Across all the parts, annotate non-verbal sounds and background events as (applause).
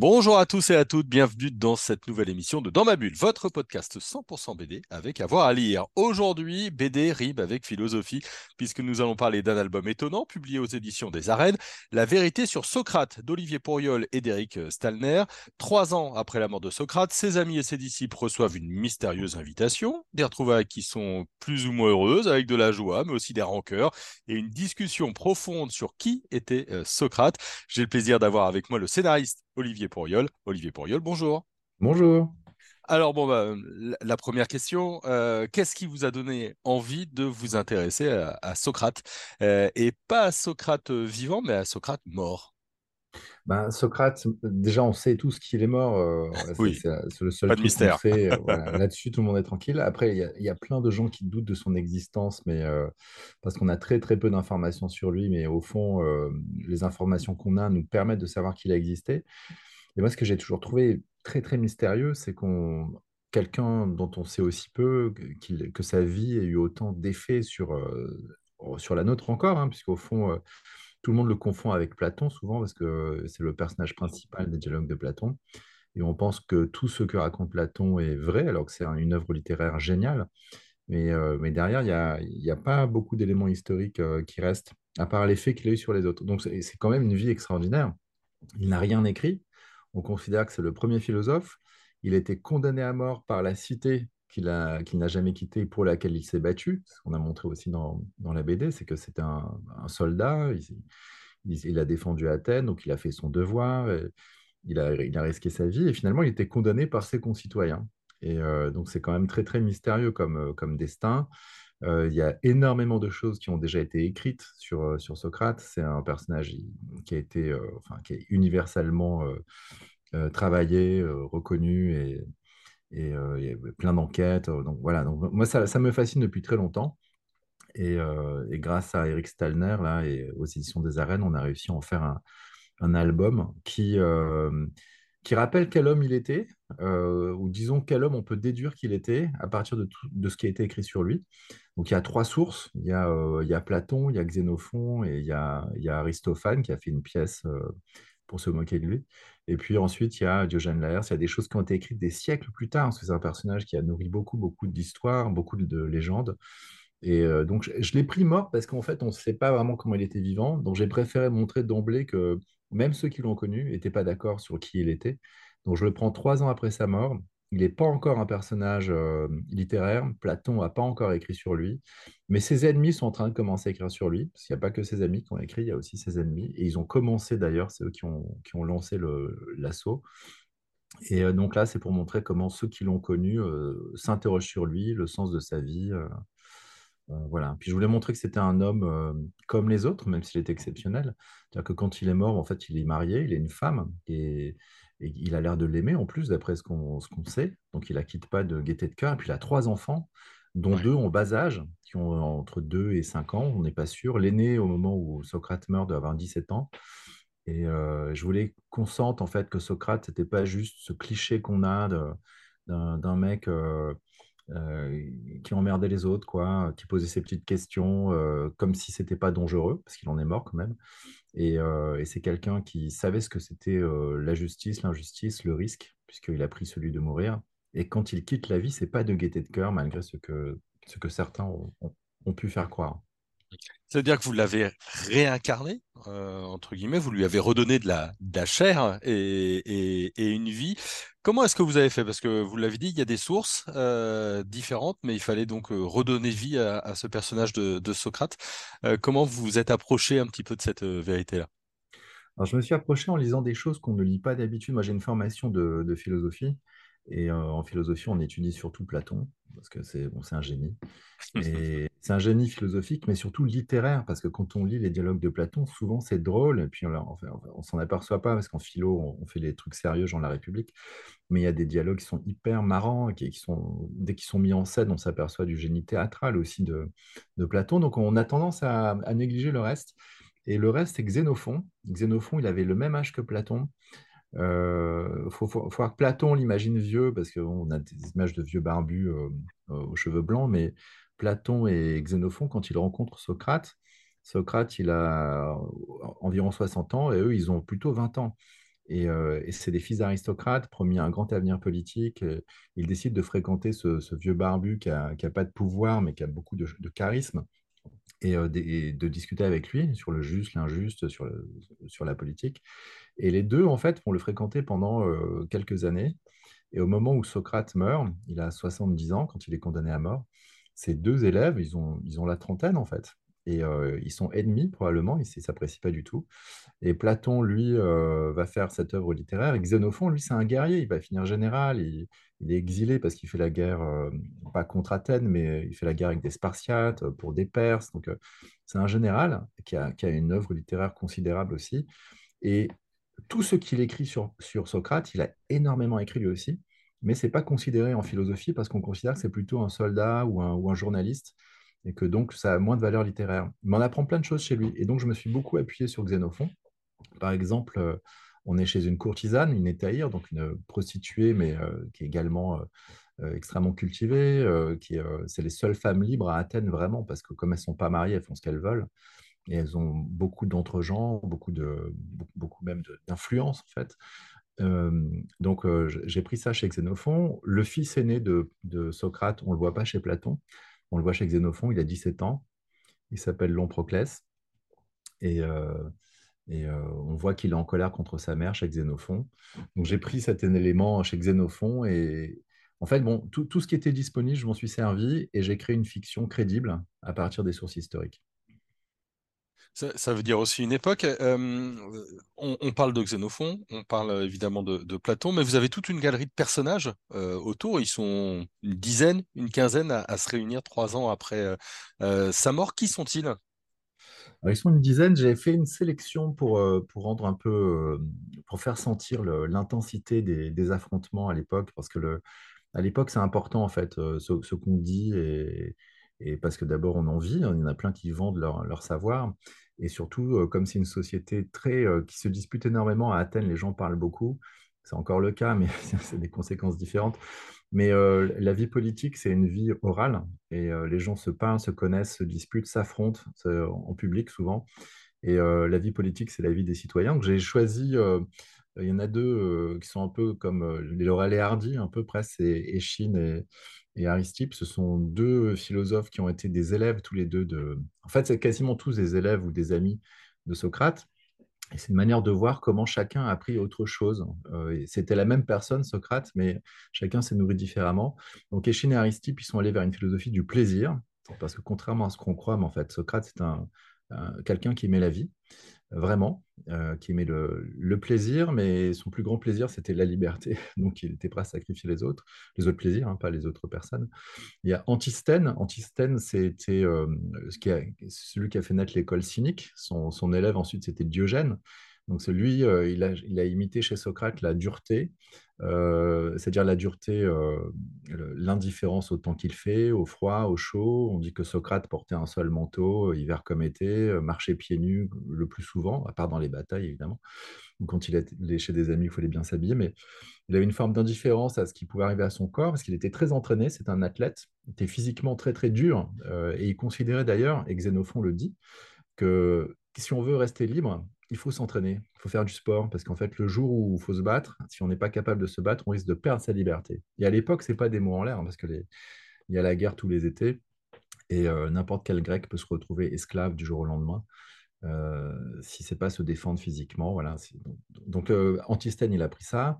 Bonjour à tous et à toutes, bienvenue dans cette nouvelle émission de Dans ma bulle, votre podcast 100% BD avec avoir à lire. Aujourd'hui, BD rime avec philosophie, puisque nous allons parler d'un album étonnant publié aux éditions des Arènes, La vérité sur Socrate d'Olivier Pourriol et d'Éric Stalner. Trois ans après la mort de Socrate, ses amis et ses disciples reçoivent une mystérieuse invitation, des retrouvailles qui sont plus ou moins heureuses, avec de la joie, mais aussi des rancœurs, et une discussion profonde sur qui était euh, Socrate. J'ai le plaisir d'avoir avec moi le scénariste Olivier Pourriol. Olivier Pourriol, bonjour. Bonjour. Alors, bon, bah, la première question, euh, qu'est-ce qui vous a donné envie de vous intéresser à, Socrate? Euh, Et pas à Socrate vivant, mais à Socrate mort ben, Socrate, déjà, on sait tous qu'il est mort. Euh, oui, c'est le seul pas de mystère. (laughs) Là-dessus, tout le monde est tranquille. Après, il y, a plein de gens qui doutent de son existence, mais parce qu'on a très très peu d'informations sur lui. Mais au fond, les informations qu'on a nous permettent de savoir qu'il a existé. Et moi, ce que j'ai toujours trouvé très très mystérieux, c'est qu'on quelqu'un dont on sait aussi peu, que sa vie ait eu autant d'effets sur, sur la nôtre encore, hein, puisqu'au fond, tout le monde le confond avec Platon souvent parce que c'est le personnage principal des dialogues de Platon. Et on pense que tout ce que raconte Platon est vrai, alors que c'est une œuvre littéraire géniale. Mais, euh, derrière, il n'y a, a, pas beaucoup d'éléments historiques euh, qui restent, à part l'effet qu'il a eu sur les autres. Donc c'est quand même une vie extraordinaire. Il n'a rien écrit. On considère que c'est le premier philosophe. Il a été condamné à mort par la cité qu'il n'a jamais quitté pour laquelle il s'est battu. Ce qu'on a montré aussi dans, dans la BD, c'est que c'était un, soldat. Il, il, a défendu Athènes, donc il a fait son devoir. il, a, il a risqué sa vie et finalement, il était condamné par ses concitoyens. Et euh, donc, c'est quand même très, très mystérieux comme, euh, comme destin. Euh, il y a énormément de choses qui ont déjà été écrites sur, sur Socrate. C'est un personnage qui a été, enfin, qui est universellement travaillé, reconnu et, et euh, il y a plein d'enquêtes. Euh, donc voilà, donc, moi ça, me fascine depuis très longtemps. Et, euh, et, grâce à Eric Stalner là, et aux éditions des arènes, on a réussi à en faire un, album qui, qui rappelle quel homme il était, ou disons quel homme on peut déduire qu'il était à partir de, de ce qui a été écrit sur lui. Donc il y a trois sources, il y a, il y a Platon, il y a Xénophon et il y a, il y a Aristophane qui a fait une pièce pour se moquer de lui. Et puis ensuite, il y a Diogène Laërce, il y a des choses qui ont été écrites des siècles plus tard, parce que c'est un personnage qui a nourri beaucoup, beaucoup d'histoires, beaucoup de légendes. Et euh, donc, je, l'ai pris mort parce qu'en fait, on ne sait pas vraiment comment il était vivant. Donc, j'ai préféré montrer d'emblée que même ceux qui l'ont connu n'étaient pas d'accord sur qui il était. Donc, je le prends trois ans après sa mort. Il n'est pas encore un personnage euh, littéraire. Platon n'a pas encore écrit sur lui. Mais ses ennemis sont en train de commencer à écrire sur lui. Parce qu'il n'y a pas que ses amis qui ont écrit, il y a aussi ses ennemis. Et ils ont commencé d'ailleurs, c'est eux qui ont, lancé l'assaut. Et euh, donc là, c'est pour montrer comment ceux qui l'ont connu euh, s'interrogent sur lui, le sens de sa vie. Voilà. Puis je voulais montrer que c'était un homme comme les autres, même s'il est exceptionnel. C'est-à-dire que quand il est mort, en fait, il est marié, il est une femme. Et et il a l'air de l'aimer en plus, d'après ce qu'on sait. Donc il la quitte pas de gaieté de cœur. Et puis il a trois enfants, dont deux ont bas âge, qui ont entre 2 et 5 ans, on n'est pas sûr. L'aîné, au moment où Socrate meurt, doit avoir 17 ans. Et euh, je voulais qu'on sente en fait que Socrate, c'était pas juste ce cliché qu'on a d'un mec euh, euh, qui emmerdait les autres, quoi, qui posait ses petites questions comme si c'était pas dangereux, parce qu'il en est mort quand même. Euh, et, c'est quelqu'un qui savait ce que c'était euh, la justice, l'injustice, le risque, puisqu'il a pris celui de mourir. Et quand il quitte la vie, c'est pas de gaieté de cœur, malgré ce que, ce que certains ont, pu faire croire. C'est-à-dire que vous l'avez réincarné, euh, entre guillemets, vous lui avez redonné de la, chair et, une vie. Comment est-ce que vous avez fait? Parce que vous l'avez dit, il y a des sources euh, différentes, mais il fallait donc euh, redonner vie à, ce personnage de, Socrate. comment vous vous êtes approché un petit peu de cette vérité-là? Alors, je me suis approché en lisant des choses qu'on ne lit pas d'habitude. Moi, j'ai une formation de philosophie. Et en philosophie, on étudie surtout Platon, parce que c'est bon, un génie. (laughs) Et c'est un génie philosophique, mais surtout littéraire, parce que quand on lit les dialogues de Platon, souvent c'est drôle, et puis on, on, s'en aperçoit pas, parce qu'en philo, on, fait des trucs sérieux, genre la République, mais il y a des dialogues qui sont hyper marrants, qui, qui sont, dès qu'ils sont mis en scène, on s'aperçoit du génie théâtral aussi de, de, Platon, donc on a tendance à, à négliger le reste. Et le reste, c'est Xénophon. Xénophon, il avait le même âge que Platon. Euh, faut, faut, voir que Platon l'imagine vieux, parce qu'on a des images de vieux barbus euh, aux cheveux blancs, mais Platon et Xénophon, quand ils rencontrent Socrate, Socrate, il a environ 60 ans et eux, ils ont plutôt 20 ans. Et, c'est des fils d'aristocrates, promis un grand avenir politique. ils décident de fréquenter ce, vieux barbu qui n'a pas de pouvoir, mais qui a beaucoup de, charisme, et, de, discuter avec lui sur le juste, l'injuste, sur la politique. Et les deux, en fait, vont le fréquenter pendant quelques années. Et au moment où Socrate meurt, il a 70 ans quand il est condamné à mort, ces deux élèves, ils ont, ils ont la trentaine, en fait et ils sont ennemis probablement, ils ne s'apprécient pas du tout. Et Platon, lui, va faire cette œuvre littéraire. Et Xénophon, lui, c'est un guerrier, il va finir général, il, est exilé parce qu'il fait la guerre, pas contre Athènes, mais il fait la guerre avec des Spartiates, pour des Perses. Donc c'est un général qui a, qui a, une œuvre littéraire considérable aussi. Et tout ce qu'il écrit sur, sur Socrate, il a énormément écrit lui aussi, mais ce n'est pas considéré en philosophie parce qu'on considère que c'est plutôt un soldat ou un, ou un journaliste et que donc ça a moins de valeur littéraire. Mais on apprend plein de choses chez lui. Et donc je me suis beaucoup appuyé sur Xénophon. Par exemple, euh, on est chez une courtisane, une étaïre, donc une prostituée, mais euh, qui est également euh, extrêmement cultivée. qui, c'est les seules femmes libres à Athènes vraiment, parce que comme elles sont pas mariées, elles font ce qu'elles veulent. Et elles ont beaucoup d'entre-gens, beaucoup, de, beaucoup même d'influence en fait. donc j'ai pris ça chez Xénophon. Le fils aîné de, Socrate, on ne le voit pas chez Platon. On le voit chez Xénophon, il a 17 ans. Il s'appelle Lomproclès. Et, et on voit qu'il est en colère contre sa mère chez Xénophon. Donc j'ai pris cet élément chez Xénophon et en fait, bon, tout, tout ce qui était disponible, je m'en suis servi et j'ai créé une fiction crédible à partir des sources historiques. Ça, veut dire aussi une époque. Euh, on, parle de Xénophon, on parle évidemment de, Platon, mais vous avez toute une galerie de personnages euh, autour. Ils sont une dizaine, une quinzaine à, se réunir trois ans après euh, sa mort. Qui sont-ils? Ils sont une dizaine. J'ai fait une sélection pour, pour rendre un peu, pour faire sentir l'intensité des, des, affrontements à l'époque, parce que le, à l'époque, c'est important en fait, ce, ce qu'on dit et, et parce que d'abord, on en vit, hein, il y en a plein qui vendent leur, savoir. Et surtout, euh, comme c'est une société très, euh, qui se dispute énormément à Athènes, les gens parlent beaucoup. C'est encore le cas, (laughs) mais c'est des conséquences différentes. Mais euh, la vie politique, c'est une vie orale. Et les gens se parlent, se connaissent, se disputent, s'affrontent en public souvent. Et la vie politique, c'est la vie des citoyens. J'ai choisi il y en a deux qui sont un peu comme les Laurel et Hardy, un peu presque, c'est Échine et, et Aristippe, ce sont deux philosophes qui ont été des élèves tous les deux de... En fait, c'est quasiment tous des élèves ou des amis de Socrate. Et c'est une manière de voir comment chacun a appris autre chose. Euh, C'était la même personne, Socrate, mais chacun s'est nourri différemment. Donc Échine et Aristippe, ils sont allés vers une philosophie du plaisir, parce que contrairement à ce qu'on croit, mais en fait, Socrate, c'est un, quelqu'un qui aimait la vie vraiment, euh, qui aimait le, plaisir, mais son plus grand plaisir, c'était la liberté. (laughs) Donc, il était prêt à sacrifier les autres, les autres plaisirs, hein, pas les autres personnes. Il y a Antisthène. Antisthène, c'était euh, celui qui a fait naître l'école cynique. Son, son élève, ensuite, c'était Diogène. Donc, celui, euh, il, a, imité chez Socrate la dureté, euh, c'est-à-dire la dureté, euh, l'indifférence au temps qu'il fait, au froid, au chaud. On dit que Socrate portait un seul manteau, hiver comme été, marchait pieds nus le plus souvent, à part dans les batailles, évidemment. quand il était chez des amis, il fallait bien s'habiller, mais il avait une forme d'indifférence à ce qui pouvait arriver à son corps, parce qu'il était très entraîné, c'est un athlète, il était physiquement très très dur, et il considérait d'ailleurs, et Xénophon le dit, que si on veut rester libre, il faut s'entraîner, il faut faire du sport, parce qu'en fait, le jour où il faut se battre, si on n'est pas capable de se battre, on risque de perdre sa liberté. Et à l'époque, ce n'est pas des mots en l'air, hein, parce qu'il y a la guerre tous les étés, et euh, n'importe quel grec peut se retrouver esclave du jour au lendemain, euh, si ce n'est pas se défendre physiquement. Voilà. Donc, euh, Antisthène, il a pris ça.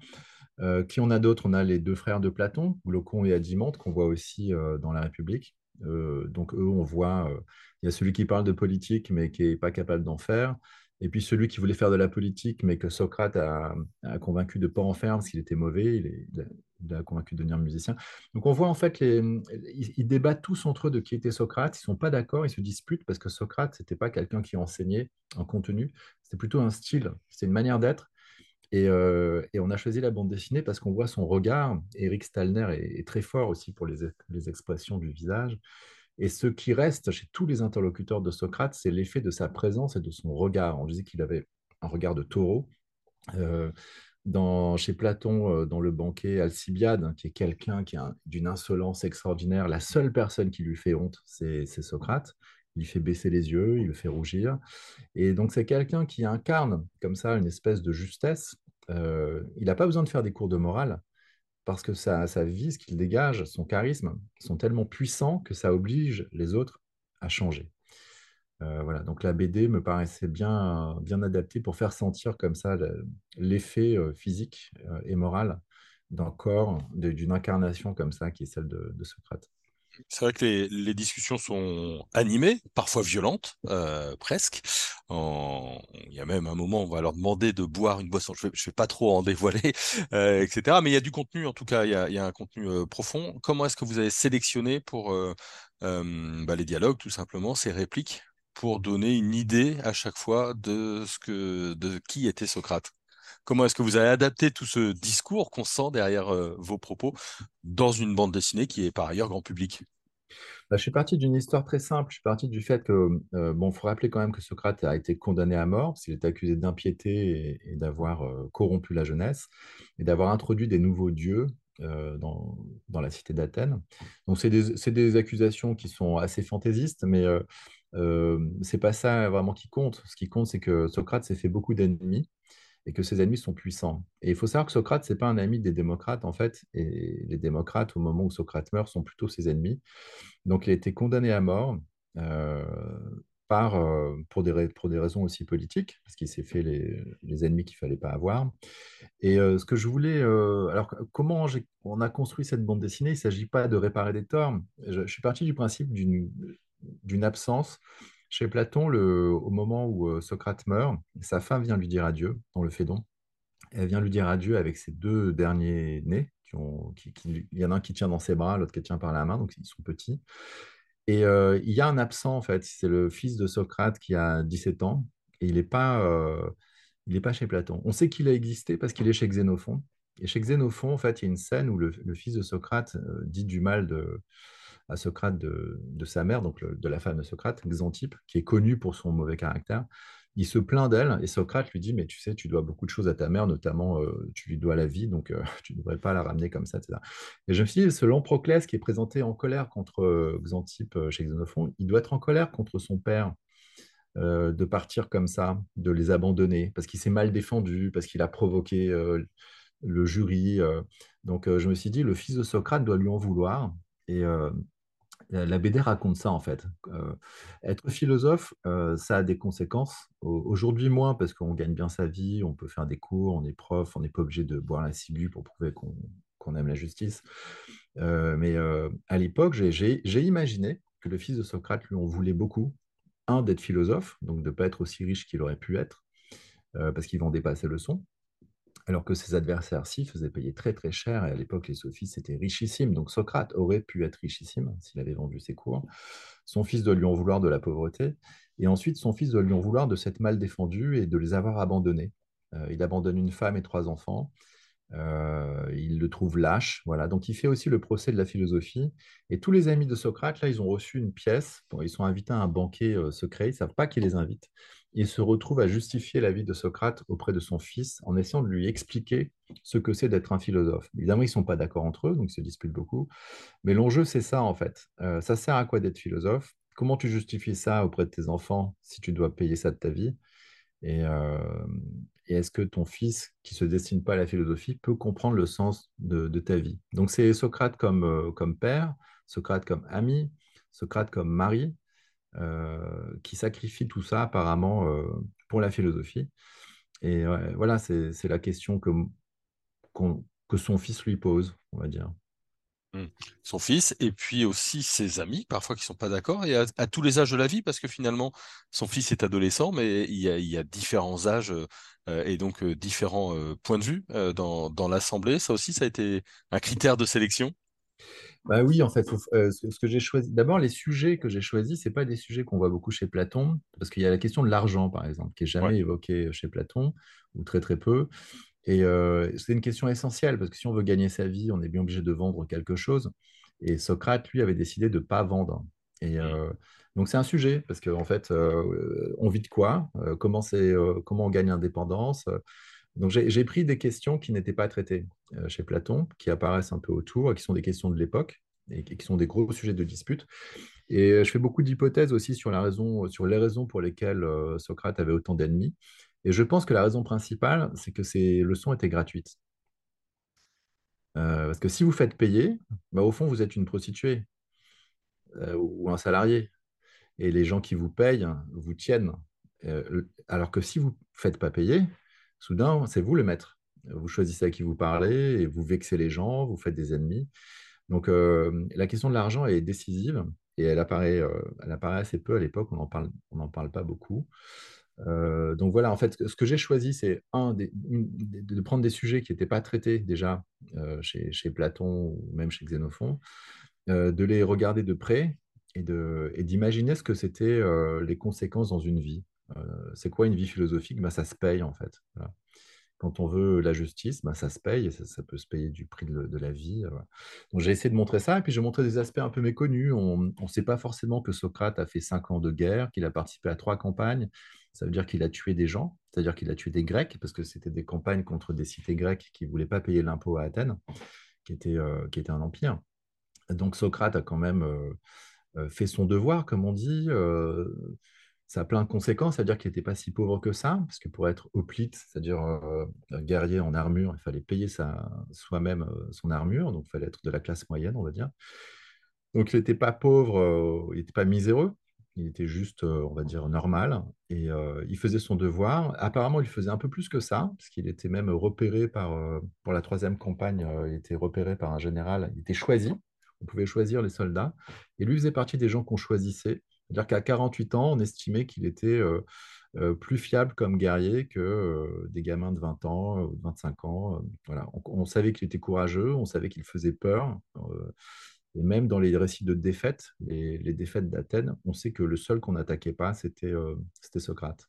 qui on a d'autres? On a les deux frères de Platon, Glaucon et Adimante, qu'on voit aussi dans la République. donc eux, on voit, il y a celui qui parle de politique, mais qui n'est pas capable d'en faire. Et puis celui qui voulait faire de la politique, mais que Socrate a, convaincu de ne pas en faire parce qu'il était mauvais, il, a, convaincu de devenir musicien. Donc on voit en fait, les, ils, débattent tous entre eux de qui était Socrate, ils ne sont pas d'accord, ils se disputent parce que Socrate, ce n'était pas quelqu'un qui enseignait un contenu, c'était plutôt un style, c'était une manière d'être. Et, euh, on a choisi la bande dessinée parce qu'on voit son regard. Eric Stalner est, très fort aussi pour les expressions du visage. Et ce qui reste chez tous les interlocuteurs de Socrate, c'est l'effet de sa présence et de son regard. On disait qu'il avait un regard de taureau. Euh, chez Platon, euh, dans le banquet Alcibiade, qui est quelqu'un qui a d'une insolence extraordinaire, la seule personne qui lui fait honte, c'est Socrate. Il fait baisser les yeux, il le fait rougir. Et donc, c'est quelqu'un qui incarne comme ça une espèce de justesse. Euh, il n'a pas besoin de faire des cours de morale parce que sa, vie, ce qu'il dégage, son charisme, sont tellement puissants que ça oblige les autres à changer. Euh, voilà, donc la BD me paraissait bien, bien adaptée pour faire sentir comme ça l'effet euh, physique euh, et moral d'un corps, d'une incarnation comme ça qui est celle de, Socrate. C'est vrai que les, discussions sont animées, parfois violentes, presque. Il y a même un moment où on va leur demander de boire une boisson. Je ne vais, pas trop en dévoiler, (laughs) etc. Mais il y a du contenu, en tout cas, il y a, un contenu profond. Comment est-ce que vous avez sélectionné pour bah, les dialogues, tout simplement, ces répliques pour donner une idée à chaque fois de ce que de qui était Socrate? Comment est-ce que vous avez adapté tout ce discours qu'on sent derrière euh, vos propos dans une bande dessinée qui est par ailleurs grand public? Bah, je suis parti d'une histoire très simple. Je suis parti du fait que, euh, bon, faut rappeler quand même que Socrate a été condamné à mort, s'il est accusé d'impiété et, d'avoir euh, corrompu la jeunesse, et d'avoir introduit des nouveaux dieux dans, dans, la cité d'Athènes. Donc, c'est des, des, accusations qui sont assez fantaisistes, mais euh, c'est pas ça vraiment qui compte. Ce qui compte, c'est que Socrate s'est fait beaucoup d'ennemis et que ses ennemis sont puissants. Et il faut savoir que Socrate, c'est pas un ami des démocrates, en fait, et les démocrates, au moment où Socrate meurt, sont plutôt ses ennemis. Donc il a été condamné à mort euh, euh, pour, des, raisons aussi politiques, parce qu'il s'est fait les, ennemis qu'il fallait pas avoir. Et euh, ce que je voulais... alors, comment on a construit cette bande dessinée? Il ne s'agit pas de réparer des torts. je suis parti du principe d'une absence. Chez Platon, au moment où euh, Socrate meurt, sa femme vient lui dire adieu dans le Phédon. Elle vient lui dire adieu avec ses deux derniers nés. Qui qui, il y en a un qui tient dans ses bras, l'autre qui tient par la main, donc ils sont petits. Et euh, il y a un absent, en fait. C'est le fils de Socrate qui a 17 ans. Et il n'est pas, euh, pas chez Platon. On sait qu'il a existé parce qu'il est chez Xénophon. Et chez Xénophon, en fait, il y a une scène où le fils de Socrate dit du mal de, à Socrate de, sa mère, donc de la femme de Socrate, Xantippe, qui est connue pour son mauvais caractère. Il se plaint d'elle et Socrate lui dit Mais tu sais, tu dois beaucoup de choses à ta mère, notamment euh, tu lui dois la vie, donc euh, (laughs) tu ne devrais pas la ramener comme ça, etc. Et je me suis dit Ce Proclès qui est présenté en colère contre euh, Xantippe chez Xénophon, il doit être en colère contre son père. de partir comme ça, de les abandonner, parce qu'il s'est mal défendu, parce qu'il a provoqué le jury. donc je me suis dit, le fils de Socrate doit lui en vouloir. Et la BD raconte ça en fait. Euh, être philosophe, euh, ça a des conséquences. Aujourd'hui moins parce qu'on gagne bien sa vie, on peut faire des cours, on est prof, on n'est pas obligé de boire la ciguë pour prouver qu'on aime la justice. Euh, mais à l'époque, j'ai imaginé que le fils de Socrate lui en voulait beaucoup. Un, d'être philosophe, donc de ne pas être aussi riche qu'il aurait pu être, parce qu'il vendait pas ses leçons alors que ses adversaires s'y faisaient payer très très cher, et à l'époque les sophistes étaient richissimes, donc Socrate aurait pu être richissime s'il avait vendu ses cours. Son fils doit lui en vouloir de la pauvreté, et ensuite son fils doit lui en vouloir de s'être mal défendu et de les avoir abandonnés. Euh, il abandonne une femme et trois enfants, euh, il le trouve lâche, voilà. Donc il fait aussi le procès de la philosophie. Et tous les amis de Socrate, là, ils ont reçu une pièce. ils sont invités à un banquet euh, secret. Ils ne savent pas qui les invite. Il se retrouve à justifier la vie de Socrate auprès de son fils en essayant de lui expliquer ce que c'est d'être un philosophe. Évidemment, ils ne sont pas d'accord entre eux, donc ils se disputent beaucoup. Mais l'enjeu, c'est ça, en fait. Euh, ça sert à quoi d'être philosophe? Comment tu justifies ça auprès de tes enfants si tu dois payer ça de ta vie? Et, et est-ce que ton fils, qui ne se destine pas à la philosophie, peut comprendre le sens de, ta vie? Donc c'est Socrate comme, euh, comme père, Socrate comme ami, Socrate comme mari, euh, qui sacrifie tout ça apparemment euh, pour la philosophie. Et voilà, c'est la question que, que son fils lui pose, on va dire. Mmh. Son fils, et puis aussi ses amis, parfois qui ne sont pas d'accord, et à, tous les âges de la vie, parce que finalement, son fils est adolescent, mais il y a, différents âges euh, et donc euh, différents euh, points de vue dans, l'Assemblée. Ça aussi, ça a été un critère de sélection? Bah oui, en fait, ce que j'ai choisi. D'abord, les sujets que j'ai choisis, c'est pas des sujets qu'on voit beaucoup chez Platon, parce qu'il y a la question de l'argent, par exemple, qui est jamais évoquée chez Platon, ou très très peu. Et c'est une question essentielle, parce que si on veut gagner sa vie, on est bien obligé de vendre quelque chose. Et Socrate, lui, avait décidé de ne pas vendre. Et donc, c'est un sujet, parce qu'en en fait, on vit de quoi comment, comment on gagne l'indépendance Donc, j'ai pris des questions qui n'étaient pas traitées chez Platon, qui apparaissent un peu autour, qui sont des questions de l'époque, et qui sont des gros sujets de dispute. Et je fais beaucoup d'hypothèses aussi sur, la raison, sur les raisons pour lesquelles Socrate avait autant d'ennemis. Et je pense que la raison principale, c'est que ces leçons étaient gratuites. parce que si vous faites payer, bah, au fond, vous êtes une prostituée ou un salarié et les gens qui vous payent vous tiennent. Euh, alors que si vous ne faites pas payer, soudain, c'est vous le maître. Vous choisissez à qui vous parlez et vous vexez les gens, vous faites des ennemis. Donc euh, la question de l'argent est décisive et elle apparaît, euh, elle apparaît assez peu à l'époque, on n'en parle, parle pas beaucoup. donc voilà, en fait, ce que j'ai choisi, c'est un, de prendre des sujets qui n'étaient pas traités déjà chez, Platon ou même chez Xénophon, de les regarder de près et d'imaginer ce que c'était euh, les conséquences dans une vie. Euh, c'est quoi une vie philosophique? Bah, Ça se paye en fait. Quand on veut la justice, bah, ça se paye et ça, peut se payer du prix de, la vie. Euh, Donc j'ai essayé de montrer ça et puis j'ai montré des aspects un peu méconnus. On ne sait pas forcément que Socrate a fait cinq ans de guerre, qu'il a participé à trois campagnes. Ça veut dire qu'il a tué des gens, c'est-à-dire qu'il a tué des Grecs, parce que c'était des campagnes contre des cités grecques qui ne voulaient pas payer l'impôt à Athènes, qui était, qui était un empire. Donc Socrate a quand même euh, fait son devoir, comme on dit. Euh, ça a plein de conséquences, c'est-à-dire qu'il n'était pas si pauvre que ça, parce que pour être hoplite, c'est-à-dire euh, un guerrier en armure, il fallait payer soi-même son armure, donc il fallait être de la classe moyenne, on va dire. Donc il n'était pas pauvre, il n'était pas miséreux, il était juste, on va dire, normal, et il faisait son devoir. Apparemment, il faisait un peu plus que ça, parce qu'il était même repéré par, pour la troisième campagne, il était repéré par un général, il était choisi, on pouvait choisir les soldats. Et lui faisait partie des gens qu'on choisissait. C'est-à-dire qu'à 48 ans, on estimait qu'il était euh, euh, plus fiable comme guerrier que euh, des gamins de 20 ans ou 25 ans. voilà. On, savait qu'il était courageux, on savait qu'il faisait peur. et même dans les récits de défaites, les, les défaites d'Athènes, on sait que le seul qu'on n'attaquait pas, c'était Socrate.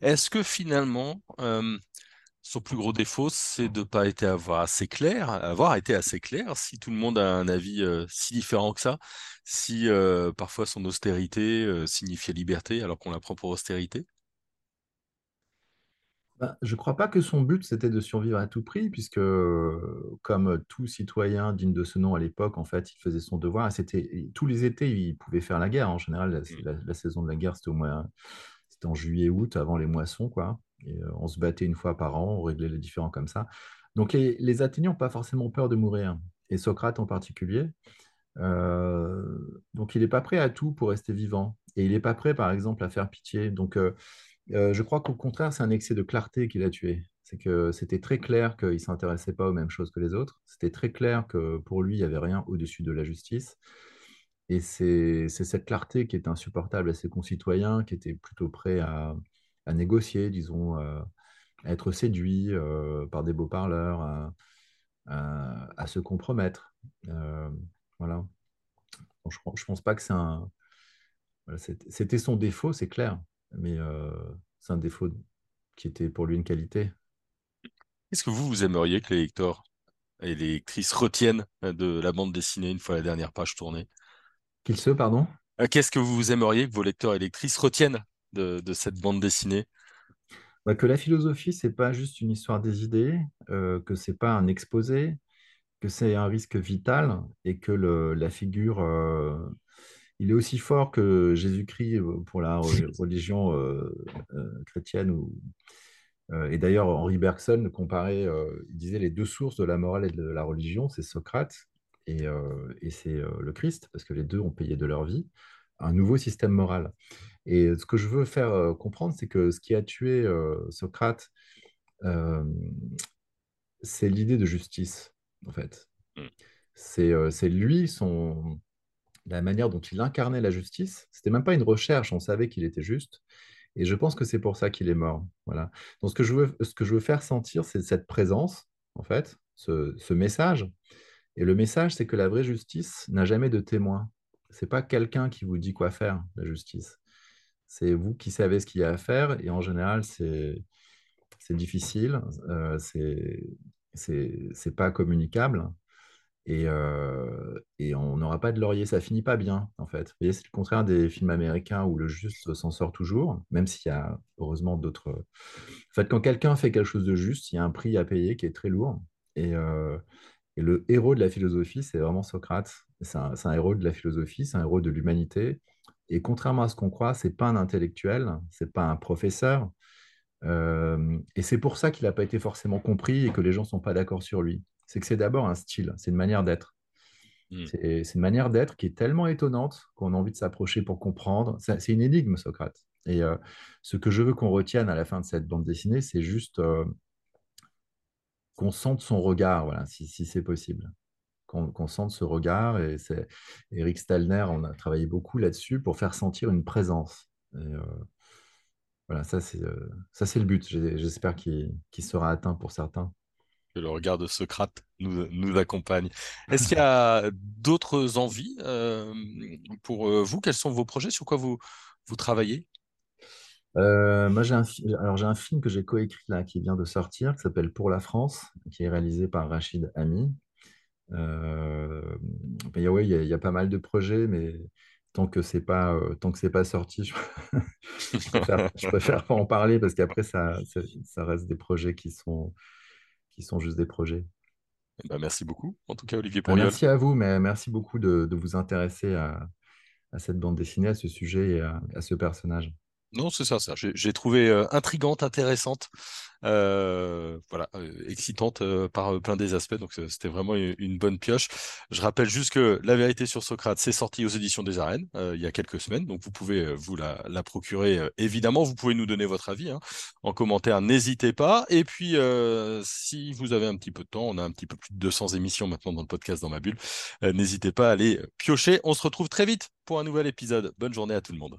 Est-ce que finalement, son plus gros défaut, c'est de ne pas été avoir assez clair, avoir été assez clair. Si tout le monde a un avis euh, si différent que ça, si euh, parfois son austérité euh, signifiait liberté, alors qu'on la prend pour austérité. Bah, je ne crois pas que son but c'était de survivre à tout prix, puisque comme tout citoyen digne de ce nom à l'époque, en fait, il faisait son devoir. C'était tous les étés, il pouvait faire la guerre. En général, la, mmh. la saison de la guerre, c'était au moins, c'était en juillet-août, avant les moissons, quoi. Euh, on se battait une fois par an, on réglait les différends comme ça. Donc les, Athéniens n'ont pas forcément peur de mourir, et Socrate en particulier. Euh, donc il n'est pas prêt à tout pour rester vivant. Et il n'est pas prêt, par exemple, à faire pitié. Donc euh, je crois qu'au contraire, c'est un excès de clarté qui l'a tué. C'est que c'était très clair qu'il ne s'intéressait pas aux mêmes choses que les autres. C'était très clair que pour lui, il n'y avait rien au-dessus de la justice. Et c'est cette clarté qui est insupportable à ses concitoyens, qui étaient plutôt prêts à, à négocier, disons, euh, à être séduit euh, par des beaux parleurs, à, se compromettre. Euh, voilà. je ne pense pas que c'est un. C'était son défaut, c'est clair, mais c'est un défaut qui était pour lui une qualité. Est-ce que vous, vous aimeriez que les lecteurs et les lectrices retiennent de la bande dessinée une fois la dernière page tournée? Qu'ils se, pardon? Qu'est-ce que vous aimeriez que vos lecteurs et lectrices retiennent? De, cette bande dessinée bah, Que la philosophie, c'est pas juste une histoire des idées, euh, que c'est pas un exposé, que c'est un risque vital et que le, la figure, euh, il est aussi fort que Jésus-Christ pour la (laughs) religion euh, euh, chrétienne. Ou, et d'ailleurs, Henri Bergson comparait, il disait les deux sources de la morale et de la religion, c'est Socrate et, et c'est le Christ, parce que les deux ont payé de leur vie un nouveau système moral. Et ce que je veux faire comprendre, c'est que ce qui a tué Socrate, c'est l'idée de justice, en fait. Mmh. C'est lui, son, la manière dont il incarnait la justice. C'était même pas une recherche, on savait qu'il était juste. Et je pense que c'est pour ça qu'il est mort. Voilà. Donc ce que je veux, ce que je veux faire sentir, c'est cette présence, en fait, ce, ce message. Et le message, c'est que la vraie justice n'a jamais de témoin. C'est pas quelqu'un qui vous dit quoi faire, la justice. C'est vous qui savez ce qu'il y a à faire et en général, c'est difficile, euh, c'est pas communicable. Et, euh, et on n'aura pas de laurier, ça finit pas bien, en fait. C'est le contraire des films américains où le juste s'en sort toujours, même s'il y a heureusement d'autres. En fait, quand quelqu'un fait quelque chose de juste, il y a un prix à payer qui est très lourd. Et, euh, et le héros de la philosophie, c'est vraiment Socrate. C'est un, héros de la philosophie, c'est un héros de l'humanité. Et contrairement à ce qu'on croit, c'est pas un intellectuel, c'est pas un professeur. Euh, et c'est pour ça qu'il n'a pas été forcément compris et que les gens ne sont pas d'accord sur lui. C'est que c'est d'abord un style, c'est une manière d'être. Mm. C'est une manière d'être qui est tellement étonnante qu'on a envie de s'approcher pour comprendre. C'est c'est une énigme, Socrate. Et euh, ce que je veux qu'on retienne à la fin de cette bande dessinée, c'est juste euh, qu'on sente son regard, voilà, si, si c'est possible. Qu'on sente ce regard. Et c'est Eric Stalner, on a travaillé beaucoup là-dessus pour faire sentir une présence. Et, euh, voilà, ça c'est euh, ça c'est le but. J'espère qu'il sera atteint pour certains. Que le regard de Socrate nous, nous accompagne. (laughs) Est-ce qu'il y a d'autres envies euh, pour vous? Quels sont vos projets? Sur quoi vous, vous travaillez? Euh, moi, j'ai un, alors, j'ai un film que j'ai coécrit là, qui vient de sortir, qui s'appelle Pour la France, qui est réalisé par Rachid Ami. Euh, ben, il y a, ouais, il y a, il y a pas mal de projets, mais tant que c'est pas, euh, tant que c'est pas sorti, je, (laughs) je préfère, je préfère pas en parler parce qu'après, ça, ça, ça reste des projets qui sont, qui sont juste des projets. Eh ben, merci beaucoup, en tout cas, Olivier Ben, Pourriol. merci à vous, mais merci beaucoup de, de vous intéresser à, à cette bande dessinée, à ce sujet et à, à ce personnage. Non, c'est ça, ça. J'ai trouvé euh, intrigante, intéressante, euh, voilà, euh, excitante par plein des aspects. Donc c'était vraiment une, bonne pioche. Je rappelle juste que La vérité sur Socrate, c'est sorti aux éditions des Arènes il y a quelques semaines. Donc vous pouvez vous la, procurer. évidemment, vous pouvez nous donner votre avis hein, en commentaire. N'hésitez pas. Et puis si vous avez un petit peu de temps, on a un petit peu plus de 200 émissions maintenant dans le podcast dans ma bulle. n'hésitez pas à aller piocher. On se retrouve très vite pour un nouvel épisode. Bonne journée à tout le monde.